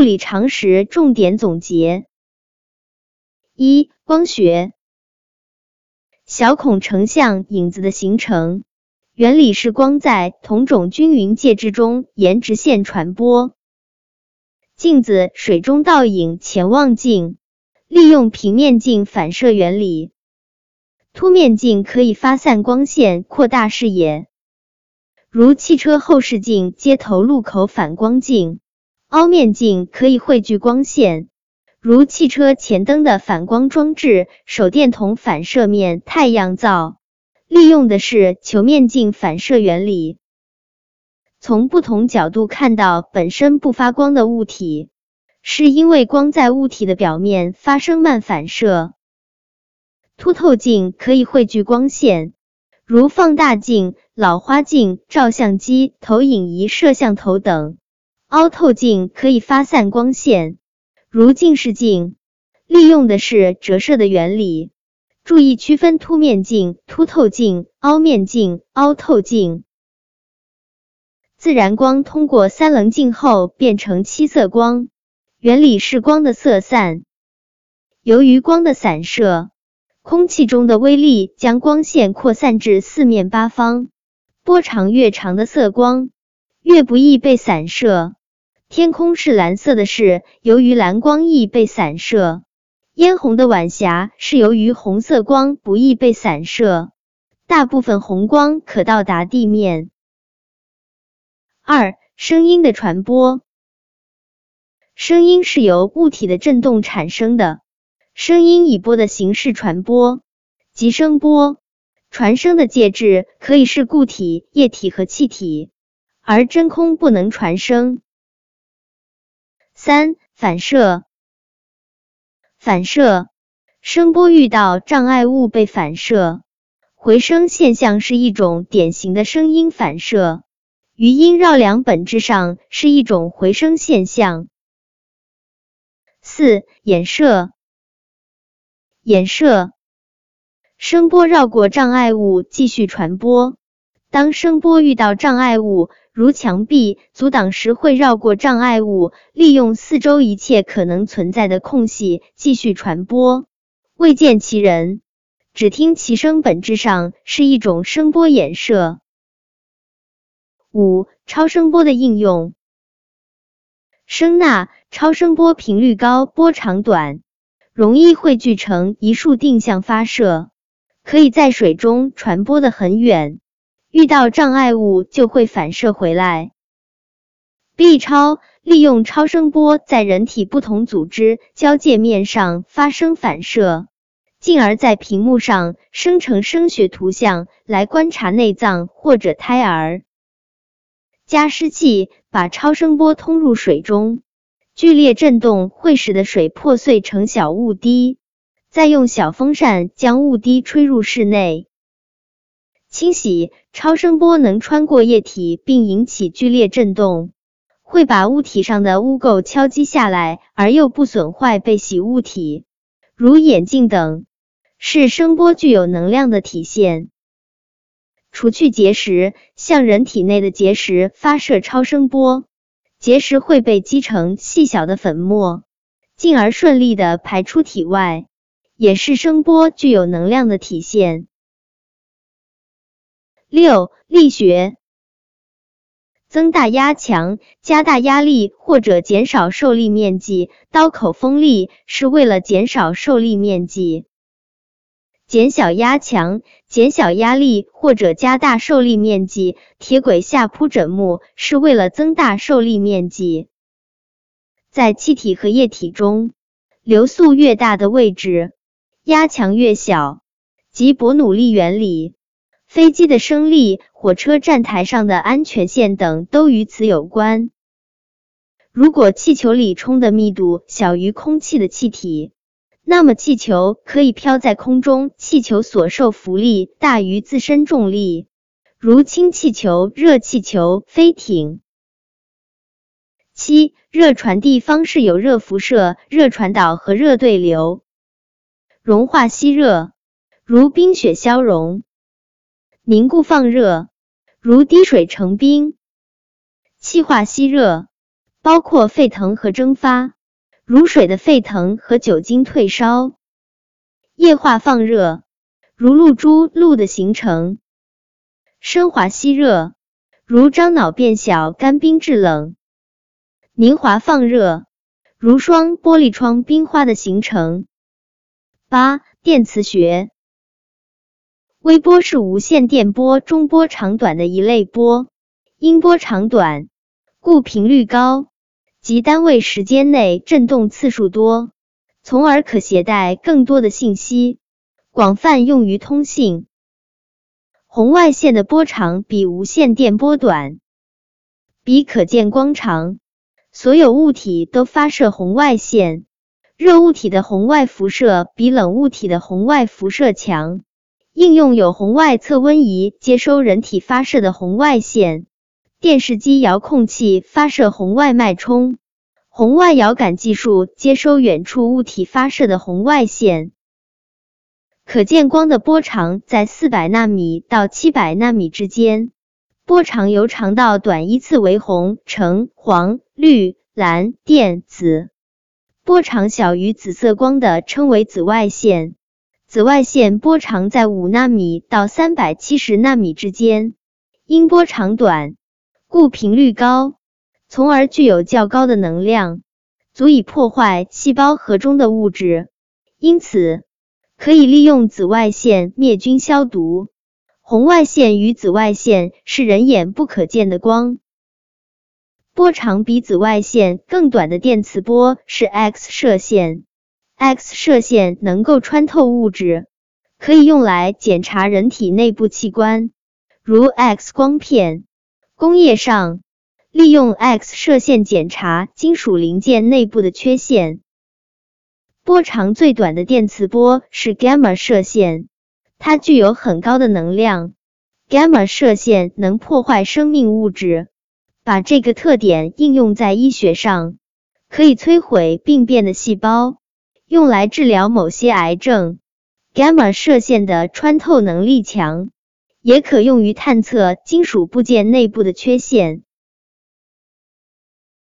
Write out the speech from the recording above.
物理常识重点总结：一、光学。小孔成像影子的形成原理是光在同种均匀介质中沿直线传播。镜子水中倒影潜望镜利用平面镜反射原理，凸面镜可以发散光线，扩大视野。如汽车后视镜、街头路口反光镜。凹面镜可以汇聚光线。如汽车前灯的反光装置、手电筒反射面、太阳灶，利用的是球面镜反射原理，从不同角度看到本身不发光的物体，是因为光在物体的表面发生慢反射。凸透镜可以汇聚光线，如放大镜、老花镜、照相机、投影仪、摄像头等。凹透镜可以发散光线。如近视镜利用的是折射的原理，注意区分凸面镜、凸透镜、凹面镜、凹透镜。自然光通过三棱镜后变成七色光，原理是光的色散。由于光的散射，空气中的微粒将光线扩散至四面八方，波长越长的色光越不易被散射。天空是蓝色的，是由于蓝光易被散射；嫣红的晚霞是由于红色光不易被散射。大部分红光可到达地面。二、声音的传播。声音是由物体的振动产生的，声音以波的形式传播，即声波。传声的介质可以是固体、液体和气体，而真空不能传声。三、反射。反射，声波遇到障碍物被反射，回声现象是一种典型的声音反射。余音绕梁本质上是一种回声现象。四、衍射。衍射，声波绕过障碍物继续传播。当声波遇到障碍物，如墙壁阻挡时会绕过障碍物，利用四周一切可能存在的空隙继续传播。未见其人，只听其声，本质上是一种声波衍射。五、超声波的应用。声呐超声波频率高，波长短，容易汇聚成一束定向发射，可以在水中传播的很远。遇到障碍物就会反射回来。B 超利用超声波在人体不同组织交界面上发生反射，进而在屏幕上生成声学图像来观察内脏或者胎儿。加湿器把超声波通入水中，剧烈震动会使得水破碎成小雾滴，再用小风扇将雾滴吹入室内。清洗超声波能穿过液体并引起剧烈振动，会把物体上的污垢敲击下来，而又不损坏被洗物体，如眼镜等，是声波具有能量的体现。除去结石，向人体内的结石发射超声波，结石会被击成细小的粉末，进而顺利的排出体外，也是声波具有能量的体现。六、力学，增大压强、加大压力或者减少受力面积。刀口锋利是为了减少受力面积；减小压强、减小压力或者加大受力面积。铁轨下铺枕木是为了增大受力面积。在气体和液体中，流速越大的位置，压强越小，即伯努利原理。飞机的升力、火车站台上的安全线等都与此有关。如果气球里充的密度小于空气的气体，那么气球可以飘在空中，气球所受浮力大于自身重力，如氢气球、热气球、飞艇。七、热传递方式有热辐射、热传导和热对流。融化吸热，如冰雪消融。凝固放热，如滴水成冰；气化吸热，包括沸腾和蒸发，如水的沸腾和酒精退烧；液化放热，如露珠露的形成；升华吸热，如樟脑变小、干冰制冷；凝华放热，如霜玻璃窗冰花的形成。八、电磁学。微波是无线电波中波长短的一类波，音波长短，故频率高，即单位时间内振动次数多，从而可携带更多的信息，广泛用于通信。红外线的波长比无线电波短，比可见光长。所有物体都发射红外线，热物体的红外辐射比冷物体的红外辐射强。应用有红外测温仪接收人体发射的红外线，电视机遥控器发射红外脉冲，红外遥感技术接收远处物体发射的红外线。可见光的波长在四百纳米到七百纳米之间，波长由长到短依次为红、橙、黄、绿、蓝、靛、紫。波长小于紫色光的称为紫外线。紫外线波长在五纳米到三百七十纳米之间，音波长短，故频率高，从而具有较高的能量，足以破坏细胞核中的物质，因此可以利用紫外线灭菌消毒。红外线与紫外线是人眼不可见的光，波长比紫外线更短的电磁波是 X 射线。X 射线能够穿透物质，可以用来检查人体内部器官，如 X 光片。工业上利用 X 射线检查金属零件内部的缺陷。波长最短的电磁波是 Gamma 射线，它具有很高的能量。Gamma 射线能破坏生命物质，把这个特点应用在医学上，可以摧毁病变的细胞。用来治疗某些癌症。伽马射线的穿透能力强，也可用于探测金属部件内部的缺陷。